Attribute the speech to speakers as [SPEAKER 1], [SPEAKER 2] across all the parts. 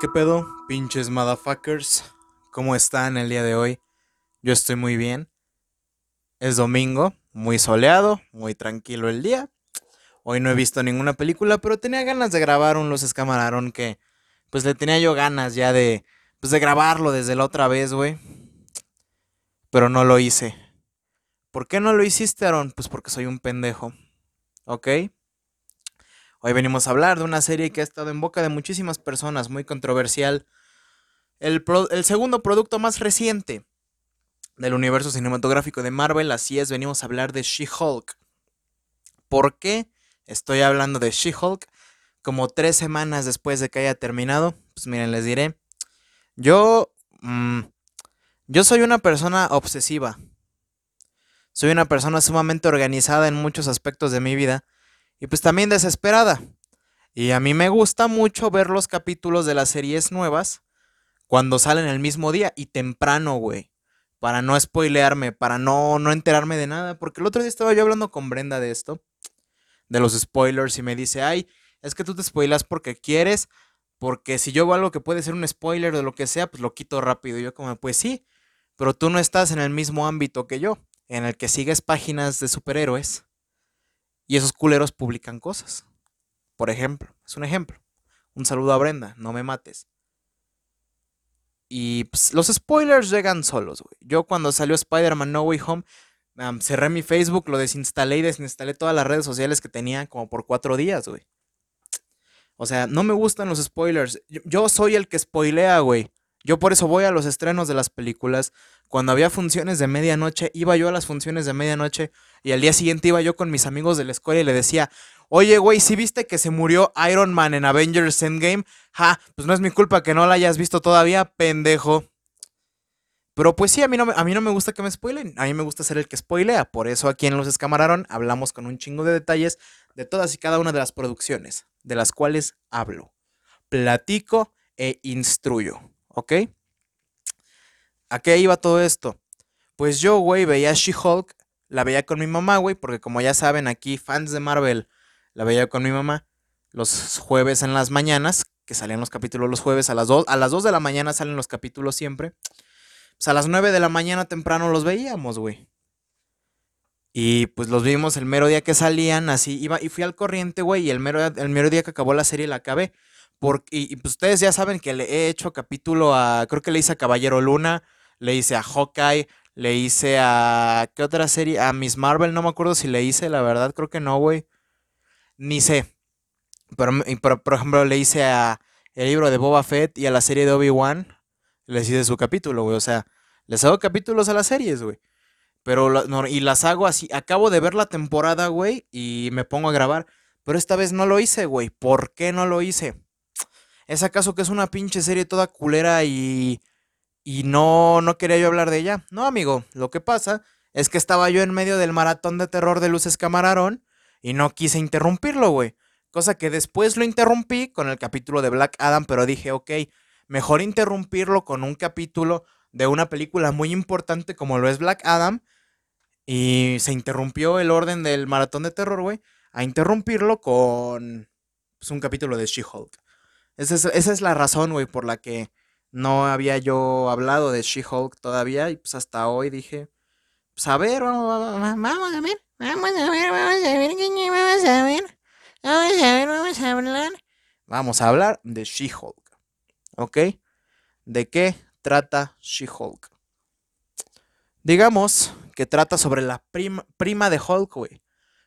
[SPEAKER 1] ¿Qué pedo, pinches motherfuckers? ¿Cómo están el día de hoy? Yo estoy muy bien. Es domingo, muy soleado, muy tranquilo el día. Hoy no he visto ninguna película, pero tenía ganas de grabar un Los Escamararon que pues le tenía yo ganas ya de pues de grabarlo desde la otra vez, güey. Pero no lo hice. ¿Por qué no lo hiciste, Aaron? Pues porque soy un pendejo. ¿Ok? Hoy venimos a hablar de una serie que ha estado en boca de muchísimas personas, muy controversial. El, segundo producto más reciente del universo cinematográfico de Marvel, así es, venimos a hablar de She-Hulk. ¿Por qué estoy hablando de She-Hulk? Como tres semanas después de que haya terminado, pues miren, les diré. Yo, mmm, yo soy una persona obsesiva. Soy una persona sumamente organizada en muchos aspectos de mi vida y pues también desesperada. Y a mí me gusta mucho ver los capítulos de las series nuevas cuando salen el mismo día y temprano, güey. Para no spoilearme, para no, no enterarme de nada. Porque el otro día estaba yo hablando con Brenda de esto, de los spoilers, y me dice, ay, es que tú te spoilas porque quieres, porque si yo veo algo que puede ser un spoiler de lo que sea, pues lo quito rápido. Y yo como, pues sí, pero tú no estás en el mismo ámbito que yo, en el que sigues páginas de superhéroes y esos culeros publican cosas. Por ejemplo, es un ejemplo. Un saludo a Brenda, no me mates. Y pues, los spoilers llegan solos, güey. Yo cuando salió Spider-Man No Way Home, cerré mi Facebook, lo desinstalé y desinstalé todas las redes sociales que tenía como por cuatro días, güey. O sea, no me gustan los spoilers. Yo, yo soy el que spoilea, güey. Yo por eso voy a los estrenos de las películas. Cuando había funciones de medianoche, iba yo a las funciones de medianoche y al día siguiente iba yo con mis amigos de la escuela y le decía, oye, güey, ¿sí viste que se murió Iron Man en Avengers Endgame? Ja, pues no es mi culpa que no la hayas visto todavía, pendejo. Pero pues sí, a mí, no, a mí no me gusta que me spoilen, a mí me gusta ser el que spoilea. Por eso aquí en Los Escamararon hablamos con un chingo de detalles de todas y cada una de las producciones, de las cuales hablo. Platico e instruyo, ¿ok? ¿A qué iba todo esto? Pues yo, güey, veía She-Hulk la veía con mi mamá, güey, porque como ya saben, aquí fans de Marvel, la veía con mi mamá los jueves en las mañanas, que salían los capítulos los jueves a las 2, a las 2 de la mañana salen los capítulos siempre. Pues a las 9 de la mañana temprano los veíamos, güey. Y pues los vimos el mero día que salían, así iba y fui al corriente, güey, y el mero, el mero día que acabó la serie la acabé. Porque, y, pues ustedes ya saben que le he hecho capítulo a, creo que le hice a Caballero Luna, le hice a Hawkeye, le hice a. ¿Qué otra serie? A Miss Marvel, no me acuerdo si le hice, la verdad, creo que no, güey. Ni sé. Pero, por ejemplo, le hice a el libro de Boba Fett y a la serie de Obi-Wan. Les hice su capítulo, güey. O sea, les hago capítulos a las series, güey. Pero, y las hago así. Acabo de ver la temporada, güey, y me pongo a grabar. Pero esta vez no lo hice, güey. ¿Por qué no lo hice? ¿Es acaso que es una pinche serie toda culera y y no, no quería yo hablar de ella. No, amigo, lo que pasa es que estaba yo en medio del maratón de terror de Luces Camarón y no quise interrumpirlo, güey. Cosa que después lo interrumpí con el capítulo de Black Adam, pero dije, ok, mejor interrumpirlo con un capítulo de una película muy importante como lo es Black Adam. Y se interrumpió el orden del maratón de terror, güey, a interrumpirlo con pues, un capítulo de She-Hulk. Esa es, la razón, güey, por la que no había yo hablado de She-Hulk todavía y pues hasta hoy dije, pues a ver, vamos, vamos, a ver, vamos a ver, vamos a ver, vamos a ver, vamos a ver, vamos a hablar. Vamos a hablar de She-Hulk, ¿ok? ¿De qué trata She-Hulk? Digamos que trata sobre la prima, prima de Hulk, güey.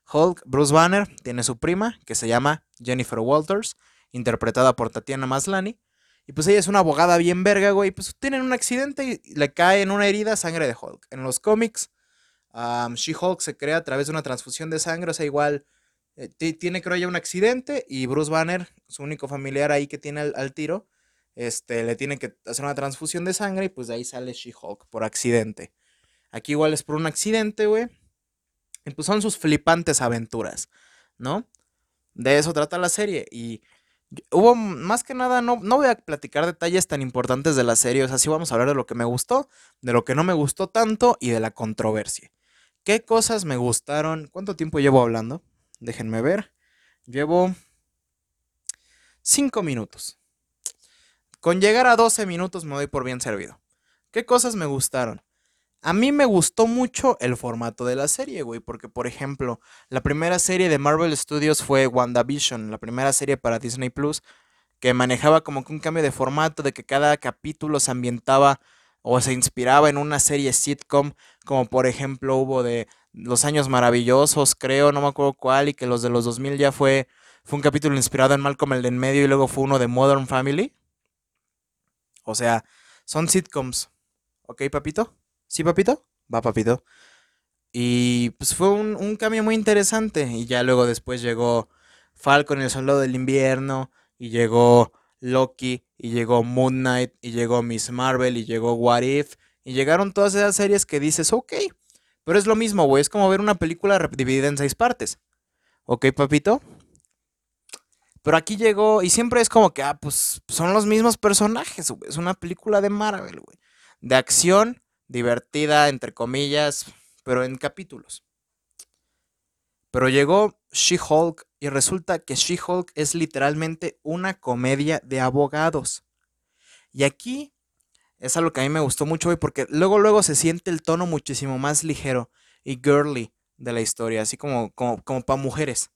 [SPEAKER 1] Hulk, Bruce Banner, tiene su prima que se llama Jennifer Walters, interpretada por Tatiana Maslany y pues ella es una abogada bien verga, güey. Pues tienen un accidente y le cae en una herida sangre de Hulk. En los cómics, She-Hulk se crea a través de una transfusión de sangre. O sea, igual eh, tiene, creo ya, un accidente. Y Bruce Banner, su único familiar ahí que tiene al, tiro, este, le tiene que hacer una transfusión de sangre. Y pues de ahí sale She-Hulk por accidente. Aquí igual es por un accidente, güey. Y pues son sus flipantes aventuras, ¿no? De eso trata la serie. Y Hubo más que nada, no, no voy a platicar detalles tan importantes de la serie, o sea, sí vamos a hablar de lo que me gustó, de lo que no me gustó tanto y de la controversia. ¿Qué cosas me gustaron? ¿Cuánto tiempo llevo hablando? Déjenme ver. Llevo cinco minutos. Con llegar a 12 minutos me doy por bien servido. ¿Qué cosas me gustaron? A mí me gustó mucho el formato de la serie, güey, porque por ejemplo, la primera serie de Marvel Studios fue WandaVision, la primera serie para Disney Plus, que manejaba como que un cambio de formato, de que cada capítulo se ambientaba o se inspiraba en una serie sitcom, como por ejemplo hubo de Los Años Maravillosos, creo, no me acuerdo cuál, y que los de los 2000 ya fue, fue un capítulo inspirado en Malcolm el de en medio y luego fue uno de Modern Family. O sea, son sitcoms. ¿Ok, papito? ¿Sí, papito? Va, papito. Y pues fue un, cambio muy interesante. Y ya luego después llegó Falcon, el soldado del invierno, y llegó Loki, y llegó Moon Knight, y llegó Miss Marvel, y llegó What If, y llegaron todas esas series que dices, ok, pero es lo mismo, güey, es como ver una película dividida en seis partes. ¿Ok, papito? Pero aquí llegó, y siempre es como que, ah, pues son los mismos personajes, güey. Es una película de Marvel, güey. De acción, divertida, entre comillas, pero en capítulos. Pero llegó She-Hulk y resulta que She-Hulk es literalmente una comedia de abogados. Y aquí es algo que a mí me gustó mucho, güey, porque luego, luego se siente el tono muchísimo más ligero y girly de la historia, así como, como, como para mujeres.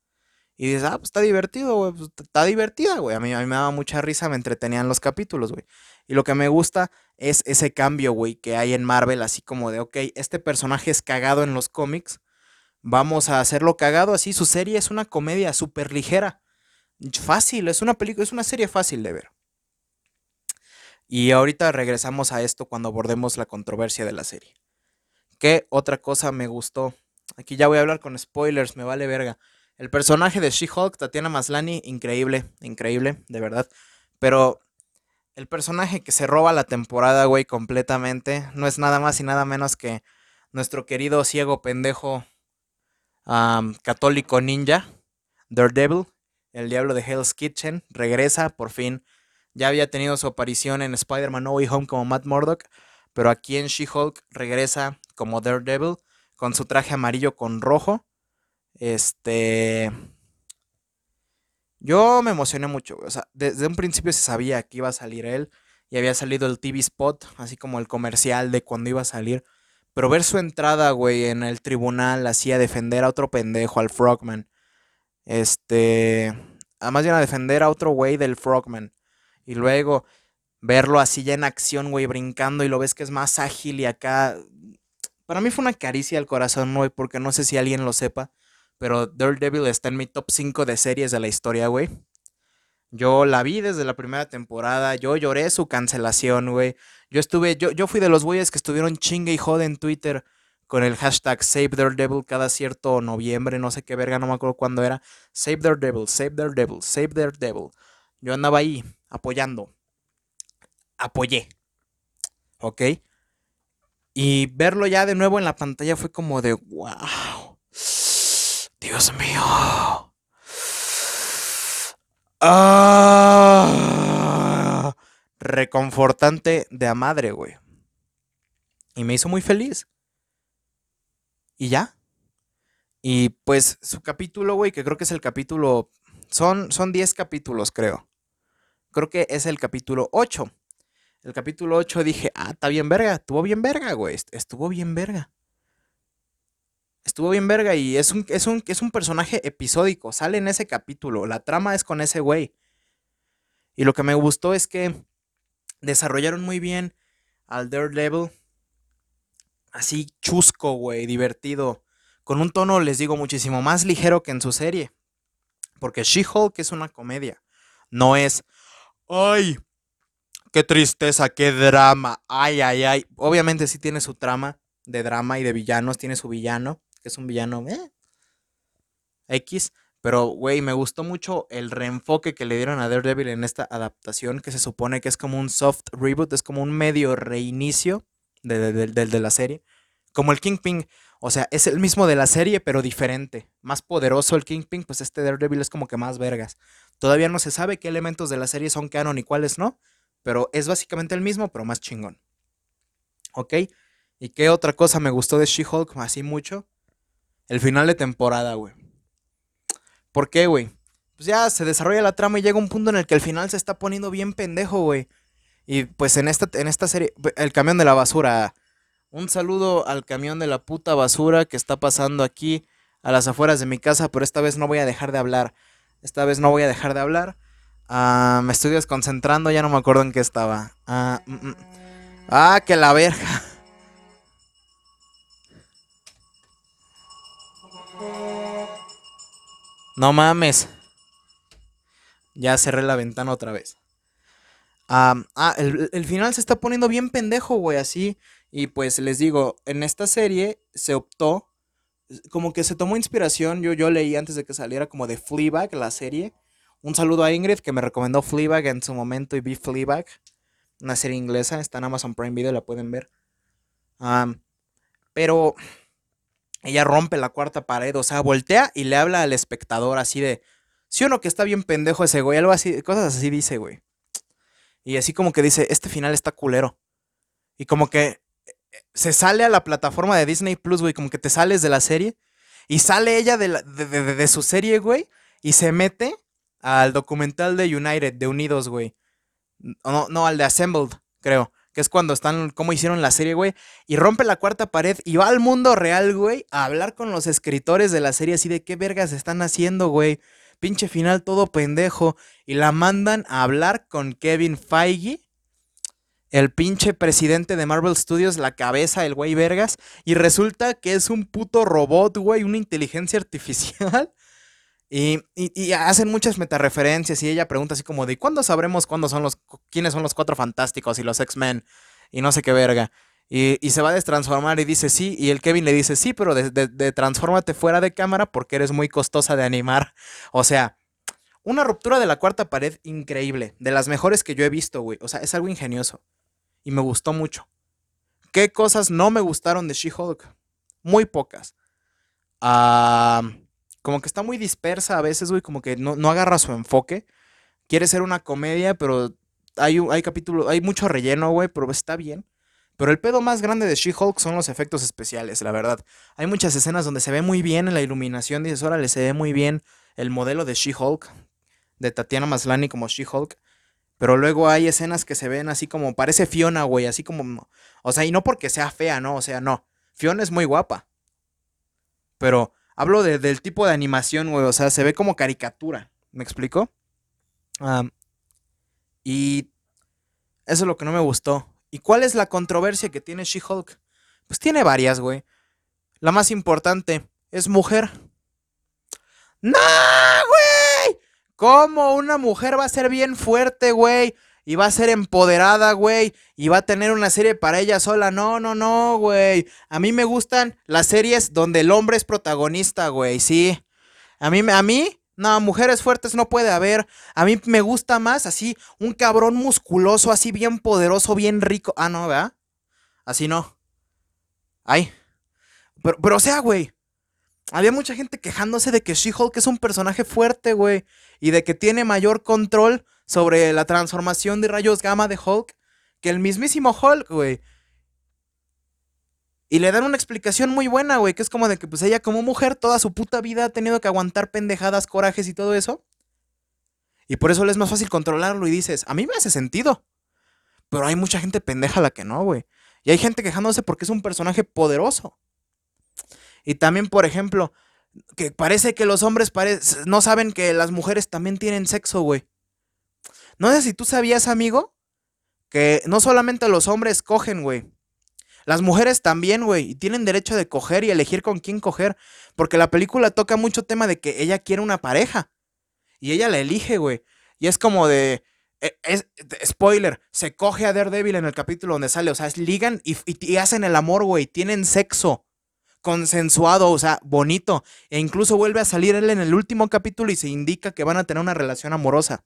[SPEAKER 1] Y dices, ah, pues está divertido, güey, pues está divertida, güey. A mí, a mí me daba mucha risa, me entretenían los capítulos, güey. Y lo que me gusta es ese cambio, güey, que hay en Marvel, así como de, ok, este personaje es cagado en los cómics, vamos a hacerlo cagado así. Su serie es una comedia súper ligera. Fácil, es una película, es una serie fácil de ver. Y ahorita regresamos a esto cuando abordemos la controversia de la serie. ¿Qué otra cosa me gustó? Aquí ya voy a hablar con spoilers, me vale verga. El personaje de She-Hulk, Tatiana Maslani, increíble, increíble, de verdad. Pero el personaje que se roba la temporada, güey, completamente, no es nada más y nada menos que nuestro querido ciego pendejo católico ninja, Daredevil, el diablo de Hell's Kitchen, regresa por fin. Ya había tenido su aparición en Spider-Man No Way Home como Matt Murdock, pero aquí en She-Hulk regresa como Daredevil con su traje amarillo con rojo. Este. Yo me emocioné mucho, O sea, desde un principio se sabía que iba a salir él. Y había salido el TV spot, así como el comercial de cuando iba a salir. Pero ver su entrada, güey, en el tribunal, así a defender a otro pendejo, al Frogman. Este. Además, viene a defender a otro güey del Frogman. Y luego verlo así ya en acción, güey, brincando y lo ves que es más ágil y acá. Para mí fue una caricia al corazón, güey, porque no sé si alguien lo sepa. Pero Daredevil está en mi top 5 de series de la historia, güey. Yo la vi desde la primera temporada. Yo lloré su cancelación, güey. Yo estuve, yo, yo fui de los güeyes que estuvieron chingue y jode en Twitter con el hashtag Save Daredevil cada cierto noviembre, no sé qué verga, no me acuerdo cuándo era. Save Daredevil, Save Daredevil, Save Daredevil. Yo andaba ahí apoyando. Apoyé. ¿Ok? Y verlo ya de nuevo en la pantalla fue como de, wow. Dios mío. Ah, reconfortante de a madre, güey. Y me hizo muy feliz. Y ya. Y pues su capítulo, güey, que creo que es el capítulo... Son, son 10 capítulos, creo. Creo que es el capítulo 8. El capítulo 8 dije, ah, está bien verga. Estuvo bien verga, güey. Estuvo bien verga estuvo bien verga y es un, es un, es un personaje episódico, sale en ese capítulo, la trama es con ese güey. Y lo que me gustó es que desarrollaron muy bien al Daredevil, así chusco, güey, divertido, con un tono, les digo, muchísimo más ligero que en su serie. Porque She-Hulk es una comedia, no es, ay, qué tristeza, qué drama, ay, ay, ay. Obviamente sí tiene su trama de drama y de villanos, tiene su villano, que es un villano eh, X. Pero, güey, me gustó mucho el reenfoque que le dieron a Daredevil en esta adaptación, que se supone que es como un soft reboot, es como un medio reinicio de, de, la serie. Como el Kingpin, o sea, es el mismo de la serie, pero diferente. Más poderoso el Kingpin, pues este Daredevil es como que más vergas. Todavía no se sabe qué elementos de la serie son canon y cuáles no, pero es básicamente el mismo, pero más chingón. ¿Ok? ¿Y qué otra cosa me gustó de She-Hulk así mucho? El final de temporada, güey. ¿Por qué, güey? Pues ya se desarrolla la trama y llega un punto en el que el final se está poniendo bien pendejo, güey. Y pues en esta, en esta serie, el camión de la basura. Un saludo al camión de la puta basura que está pasando aquí a las afueras de mi casa, pero esta vez no voy a dejar de hablar. Esta vez no voy a dejar de hablar. Ah, me estoy desconcentrando, ya no me acuerdo en qué estaba. Ah, mm, mm. ah que la verga. No mames. Ya cerré la ventana otra vez. ah, el, final se está poniendo bien pendejo, güey, así. Y pues les digo, en esta serie se optó, como que se tomó inspiración, yo, yo leí antes de que saliera como de Fleabag, la serie. Un saludo a Ingrid que me recomendó Fleabag en su momento y vi Fleabag, una serie inglesa, está en Amazon Prime Video, la pueden ver. pero ella rompe la cuarta pared, o sea, voltea y le habla al espectador así de, si uno que está bien pendejo ese güey, algo así, cosas así dice, güey. Y así como que dice, este final está culero. Y como que eh, se sale a la plataforma de Disney Plus, güey, como que te sales de la serie. Y sale ella de, de, su serie, güey, y se mete al documental de United, de Unidos, güey. No, no, al de Assembled, creo que es cuando están, como hicieron la serie, güey, y rompe la cuarta pared y va al mundo real, güey, a hablar con los escritores de la serie así de qué vergas están haciendo, güey. Pinche final todo pendejo. Y la mandan a hablar con Kevin Feige, el pinche presidente de Marvel Studios, la cabeza, el güey vergas. Y resulta que es un puto robot, güey, una inteligencia artificial. Y, hacen muchas metareferencias y ella pregunta así como de ¿cuándo sabremos cuándo son los, quiénes son los cuatro fantásticos y los X-Men? Y no sé qué verga. Y, se va a destransformar y dice sí. Y el Kevin le dice sí, pero de, de, transfórmate fuera de cámara porque eres muy costosa de animar. O sea, una ruptura de la cuarta pared increíble. De las mejores que yo he visto, güey. O sea, es algo ingenioso. Y me gustó mucho. ¿Qué cosas no me gustaron de She-Hulk? Muy pocas. Ah como que está muy dispersa a veces, güey, como que no, agarra su enfoque. Quiere ser una comedia, pero hay, hay capítulos, hay mucho relleno, güey, pero está bien. Pero el pedo más grande de She-Hulk son los efectos especiales, la verdad. Hay muchas escenas donde se ve muy bien en la iluminación, dices, órale, se ve muy bien el modelo de She-Hulk, de Tatiana Maslany como She-Hulk. Pero luego hay escenas que se ven así como, parece Fiona, güey, así como, o sea, y no porque sea fea, no, o sea, no. Fiona es muy guapa. Pero Hablo del tipo de animación, güey. O sea, se ve como caricatura. ¿Me explico? y eso es lo que no me gustó. ¿Y cuál es la controversia que tiene She-Hulk? Pues tiene varias, güey. La más importante es mujer. ¡No, güey! ¿Cómo una mujer va a ser bien fuerte, güey? Y va a ser empoderada, güey, y va a tener una serie para ella sola. No, no, no, güey. A mí me gustan las series donde el hombre es protagonista, güey, sí. A mí, a mí, no, mujeres fuertes no puede haber. A mí me gusta más así, un cabrón musculoso, así bien poderoso, bien rico. Ah, no, ¿verdad? Así no. Ay. Pero, pero o sea, güey. Había mucha gente quejándose de que She-Hulk es un personaje fuerte, güey. Y de que tiene mayor control sobre la transformación de rayos gamma de Hulk que el mismísimo Hulk, güey. Y le dan una explicación muy buena, güey, que es como de que pues ella como mujer toda su puta vida ha tenido que aguantar pendejadas, corajes y todo eso. Y por eso le es más fácil controlarlo y dices, a mí me hace sentido. Pero hay mucha gente pendeja la que no, güey. Y hay gente quejándose porque es un personaje poderoso. Y también, por ejemplo, que parece que los hombres no saben que las mujeres también tienen sexo, güey. No sé si tú sabías, amigo, que no solamente los hombres cogen, güey. Las mujeres también, güey, y tienen derecho de coger y elegir con quién coger, porque la película toca mucho tema de que ella quiere una pareja y ella la elige, güey. Y es como de e, es, spoiler, se coge a Daredevil en el capítulo donde sale, o sea, es ligan y, y hacen el amor, güey, tienen sexo consensuado, o sea, bonito, e incluso vuelve a salir él en el último capítulo y se indica que van a tener una relación amorosa.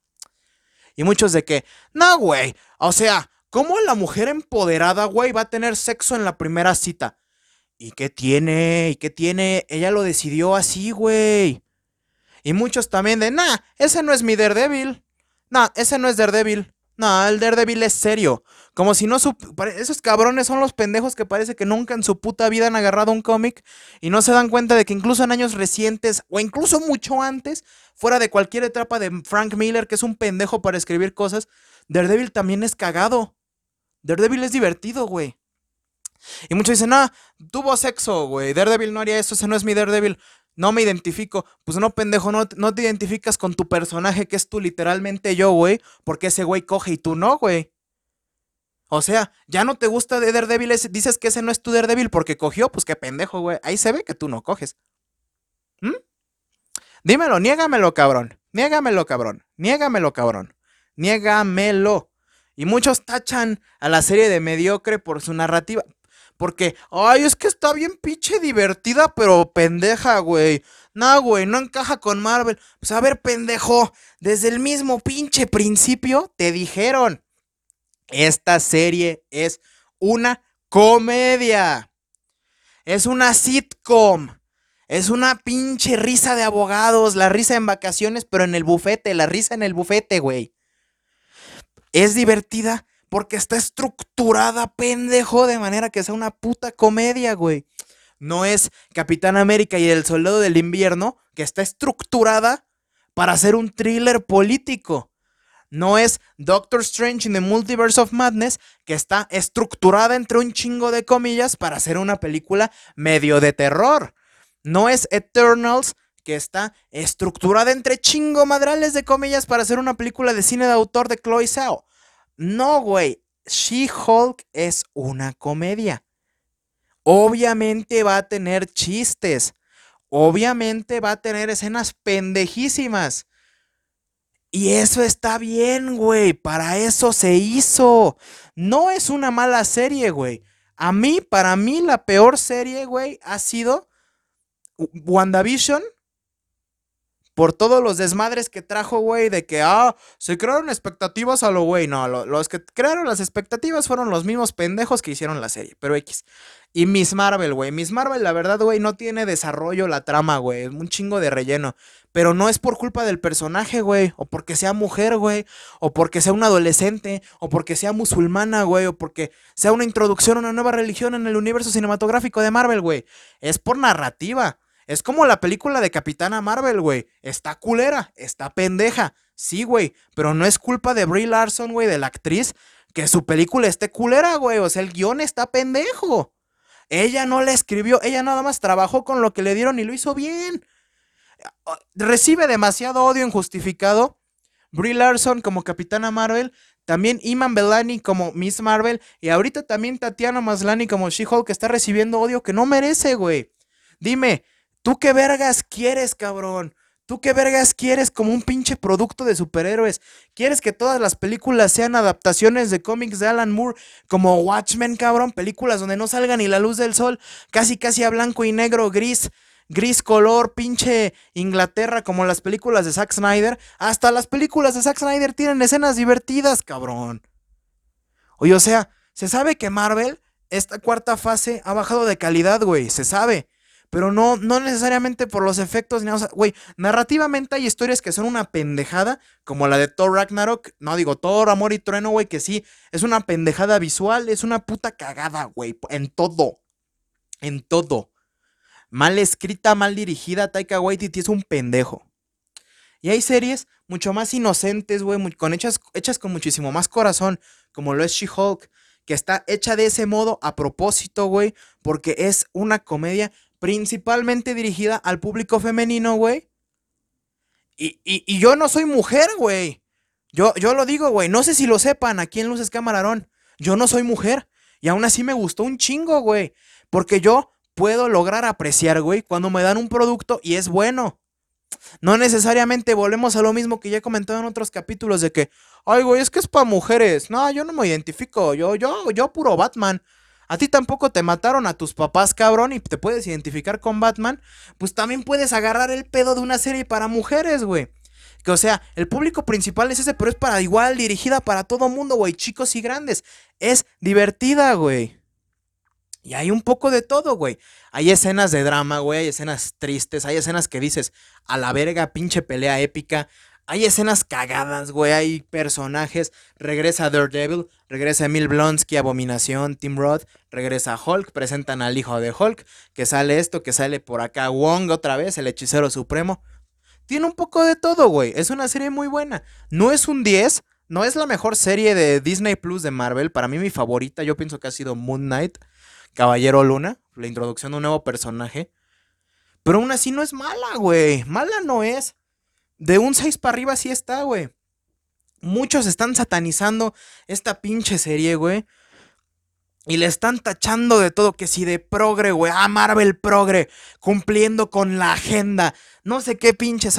[SPEAKER 1] Y muchos de que, no, güey, o sea, ¿cómo la mujer empoderada, güey, va a tener sexo en la primera cita? ¿Y qué tiene? ¿Y qué tiene? Ella lo decidió así, güey. Y muchos también de, nah, ese no es mi Daredevil. Nah, ese no es Daredevil. No, el Daredevil es serio. Como si no... Su... Esos cabrones son los pendejos que parece que nunca en su puta vida han agarrado un cómic y no se dan cuenta de que incluso en años recientes o incluso mucho antes, fuera de cualquier etapa de Frank Miller, que es un pendejo para escribir cosas, Daredevil también es cagado. Daredevil es divertido, güey. Y muchos dicen, ah, tuvo sexo, güey. Daredevil no haría eso, ese no es mi Daredevil no me identifico. Pues no, pendejo, no, no te identificas con tu personaje que es tú literalmente yo, güey. Porque ese güey coge y tú no, güey. O sea, ya no te gusta de Daredevil, dices que ese no es tu Daredevil porque cogió, pues qué pendejo, güey. Ahí se ve que tú no coges. ¿Mm? Dímelo, niégamelo, cabrón. Niégamelo, cabrón. Niégamelo, cabrón. Niégamelo. Y muchos tachan a la serie de mediocre por su narrativa. Porque, ay, es que está bien pinche divertida, pero pendeja, güey. No, güey, no encaja con Marvel. Pues a ver, pendejo, desde el mismo pinche principio te dijeron, esta serie es una comedia. Es una sitcom. Es una pinche risa de abogados, la risa en vacaciones, pero en el bufete, la risa en el bufete, güey. Es divertida, porque está estructurada, pendejo, de manera que sea una puta comedia, güey. No es Capitán América y el Soldado del Invierno, que está estructurada para ser un thriller político. No es Doctor Strange in the Multiverse of Madness, que está estructurada entre un chingo de comillas para ser una película medio de terror. No es Eternals, que está estructurada entre chingo madrales de comillas para ser una película de cine de autor de Chloe Zhao. No, güey. She-Hulk es una comedia. Obviamente va a tener chistes. Obviamente va a tener escenas pendejísimas. Y eso está bien, güey. Para eso se hizo. No es una mala serie, güey. A mí, para mí, la peor serie, güey, ha sido WandaVision por todos los desmadres que trajo, güey, de que, ah, se crearon expectativas a lo güey. No, los que crearon las expectativas fueron los mismos pendejos que hicieron la serie, pero X. Y Miss Marvel, güey. Miss Marvel, la verdad, güey, no tiene desarrollo la trama, güey. Es un chingo de relleno. Pero no es por culpa del personaje, güey. O porque sea mujer, güey. O porque sea un adolescente. O porque sea musulmana, güey. O porque sea una introducción a una nueva religión en el universo cinematográfico de Marvel, güey. Es por narrativa. Es como la película de Capitana Marvel, güey. Está culera, está pendeja. Sí, güey. Pero no es culpa de Brie Larson, güey, de la actriz, que su película esté culera, güey. O sea, el guion está pendejo. Ella no la escribió, ella nada más trabajó con lo que le dieron y lo hizo bien. Recibe demasiado odio injustificado. Brie Larson como Capitana Marvel, también Iman Belani como Miss Marvel y ahorita también Tatiana Maslani como She-Hulk que está recibiendo odio que no merece, güey. Dime, ¿Tú qué vergas quieres, cabrón? ¿Tú qué vergas quieres como un pinche producto de superhéroes? ¿Quieres que todas las películas sean adaptaciones de cómics de Alan Moore como Watchmen, cabrón? Películas donde no salga ni la luz del sol, casi casi a blanco y negro, gris, gris color, pinche Inglaterra, como las películas de Zack Snyder. Hasta las películas de Zack Snyder tienen escenas divertidas, cabrón. Oye, o sea, se sabe que Marvel, esta cuarta fase, ha bajado de calidad, güey, se sabe. Pero no, no necesariamente por los efectos ni nada. güey, narrativamente hay historias que son una pendejada, como la de Thor Ragnarok. No digo Thor, Amor y Trueno, güey, que sí, es una pendejada visual, es una puta cagada, güey, en todo. En todo. Mal escrita, mal dirigida, Taika Waititi es un pendejo. Y hay series mucho más inocentes, güey, con hechas, hechas con muchísimo más corazón, como lo es She-Hulk, que está hecha de ese modo a propósito, güey, porque es una comedia principalmente dirigida al público femenino, güey. Y, yo no soy mujer, güey. Yo, yo lo digo, güey. No sé si lo sepan aquí en Luces Camarón. Yo no soy mujer. Y aún así me gustó un chingo, güey. Porque yo puedo lograr apreciar, güey, cuando me dan un producto y es bueno. No necesariamente volvemos a lo mismo que ya he comentado en otros capítulos de que, ay, güey, es que es para mujeres. No, yo no me identifico. Yo, yo, yo puro Batman a ti tampoco te mataron a tus papás, cabrón, y te puedes identificar con Batman, pues también puedes agarrar el pedo de una serie para mujeres, güey. Que o sea, el público principal es ese, pero es para igual, dirigida para todo mundo, güey, chicos y grandes. Es divertida, güey. Y hay un poco de todo, güey. Hay escenas de drama, güey, hay escenas tristes, hay escenas que dices, a la verga, pinche pelea épica. Hay escenas cagadas, güey. Hay personajes. Regresa Daredevil. Regresa Emil Blonsky, Abominación, Tim Roth. Regresa Hulk. Presentan al hijo de Hulk. Que sale esto, que sale por acá Wong otra vez, el hechicero supremo. Tiene un poco de todo, güey. Es una serie muy buena. No es un 10. No es la mejor serie de Disney Plus de Marvel. Para mí, mi favorita, yo pienso que ha sido Moon Knight, Caballero Luna. La introducción de un nuevo personaje. Pero aún así no es mala, güey. Mala no es de un 6 para arriba sí está, güey. Muchos están satanizando esta pinche serie, güey. Y le están tachando de todo, que si de progre, güey. Ah, Marvel progre, cumpliendo con la agenda. No sé qué pinche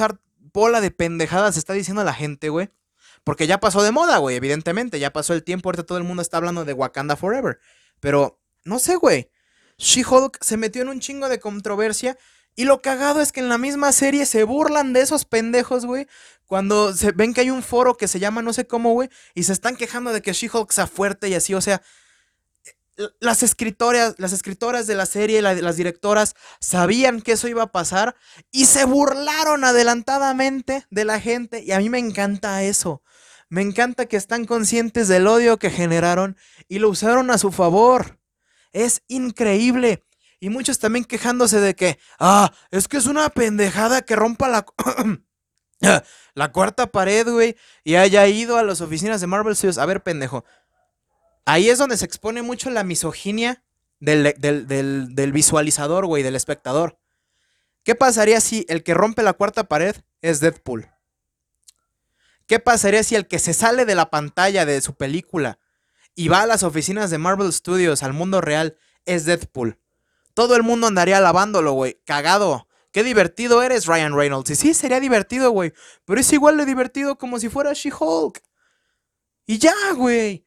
[SPEAKER 1] bola de pendejadas está diciendo la gente, güey. Porque ya pasó de moda, güey, evidentemente. Ya pasó el tiempo, ahorita todo el mundo está hablando de Wakanda Forever. Pero, no sé, güey. She-Hulk se metió en un chingo de controversia y lo cagado es que en la misma serie se burlan de esos pendejos, güey. Cuando se ven que hay un foro que se llama no sé cómo, güey. Y se están quejando de que She-Hulk sea fuerte y así. O sea, las escritoras, las escritoras de la serie, las directoras, sabían que eso iba a pasar. Y se burlaron adelantadamente de la gente. Y a mí me encanta eso. Me encanta que están conscientes del odio que generaron y lo usaron a su favor. Es increíble. Y muchos también quejándose de que, ah, es que es una pendejada que rompa la, la cuarta pared, güey, y haya ido a las oficinas de Marvel Studios. A ver, pendejo. Ahí es donde se expone mucho la misoginia del, del visualizador, güey, del espectador. ¿Qué pasaría si el que rompe la cuarta pared es Deadpool? ¿Qué pasaría si el que se sale de la pantalla de su película y va a las oficinas de Marvel Studios, al mundo real, es Deadpool? Todo el mundo andaría alabándolo, güey. Cagado. Qué divertido eres, Ryan Reynolds. Y sí, sería divertido, güey. Pero es igual de divertido como si fuera She-Hulk. Y ya, güey.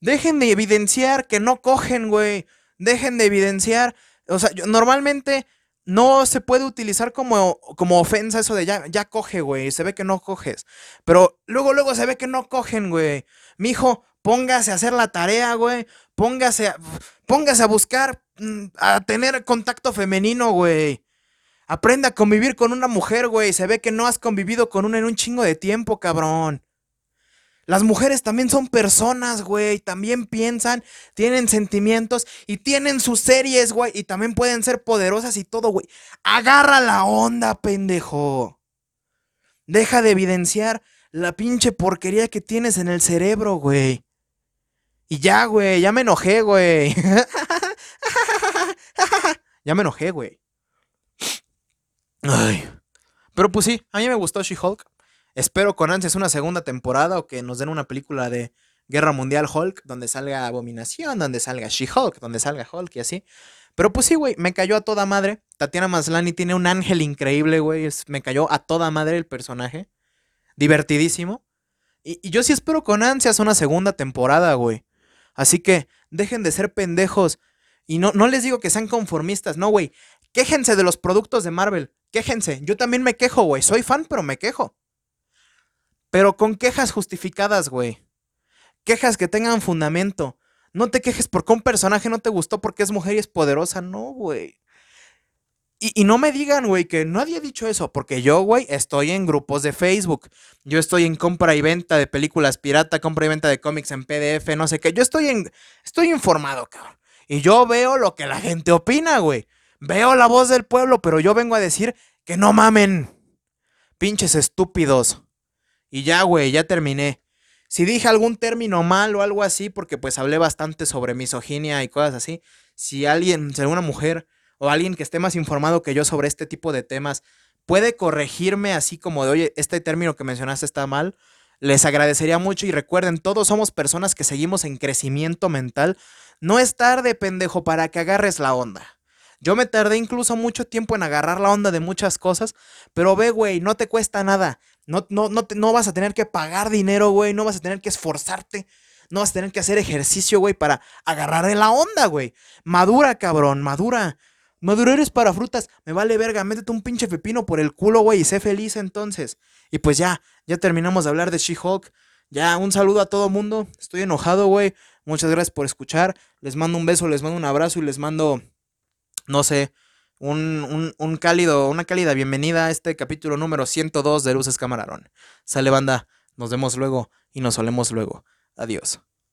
[SPEAKER 1] Dejen de evidenciar que no cogen, güey. Dejen de evidenciar. O sea, normalmente no se puede utilizar como, como ofensa eso de ya, ya coge, güey. Se ve que no coges. Pero luego, luego se ve que no cogen, güey. Mijo, póngase a hacer la tarea, güey. Póngase a, póngase a buscar Mm, a tener contacto femenino, güey. Aprenda a convivir con una mujer, güey. Se ve que no has convivido con una en un chingo de tiempo, cabrón. Las mujeres también son personas, güey. También piensan, tienen sentimientos y tienen sus series, güey. Y también pueden ser poderosas y todo, güey. Agarra la onda, pendejo. Deja de evidenciar la pinche porquería que tienes en el cerebro, güey. Y ya, güey, ya me enojé, güey. ya me enojé, güey. Ay. Pero pues sí, a mí me gustó She-Hulk. Espero con ansias una segunda temporada o que nos den una película de Guerra Mundial Hulk donde salga Abominación, donde salga She-Hulk, donde salga Hulk y así. Pero pues sí, güey, me cayó a toda madre. Tatiana Maslani tiene un ángel increíble, güey. Me cayó a toda madre el personaje. Divertidísimo. Y, y, yo sí espero con ansias una segunda temporada, güey. Así que dejen de ser pendejos y no, no les digo que sean conformistas, no, güey. Quéjense de los productos de Marvel. Quéjense. Yo también me quejo, güey. Soy fan, pero me quejo. Pero con quejas justificadas, güey. Quejas que tengan fundamento. No te quejes porque un personaje no te gustó porque es mujer y es poderosa. No, güey. Y, no me digan, güey, que nadie ha dicho eso, porque yo, güey, estoy en grupos de Facebook. Yo estoy en compra y venta de películas pirata, compra y venta de cómics en PDF, no sé qué. Yo estoy en. Estoy informado, cabrón. Y yo veo lo que la gente opina, güey. Veo la voz del pueblo, pero yo vengo a decir que no mamen. Pinches estúpidos. Y ya, güey, ya terminé. Si dije algún término mal o algo así, porque pues hablé bastante sobre misoginia y cosas así. Si alguien, si alguna mujer o alguien que esté más informado que yo sobre este tipo de temas puede corregirme así como de, oye, este término que mencionaste está mal, les agradecería mucho y recuerden, todos somos personas que seguimos en crecimiento mental. No es tarde, pendejo, para que agarres la onda. Yo me tardé incluso mucho tiempo en agarrar la onda de muchas cosas, pero ve, güey, no te cuesta nada. No, no, no, no vas a tener que pagar dinero, güey, no vas a tener que esforzarte. No vas a tener que hacer ejercicio, güey, para agarrar la onda, güey. Madura, cabrón, madura. Madura eres para frutas. Me vale verga, métete un pinche pepino por el culo, güey, y sé feliz entonces. Y pues ya, ya terminamos de hablar de She-Hulk. Ya, un saludo a todo mundo. Estoy enojado, güey. Muchas gracias por escuchar. Les mando un beso, les mando un abrazo y les mando, no sé, un, un, cálido, una cálida bienvenida a este capítulo número 102 de Luces Camarón. Sale banda, nos vemos luego y nos solemos luego. Adiós.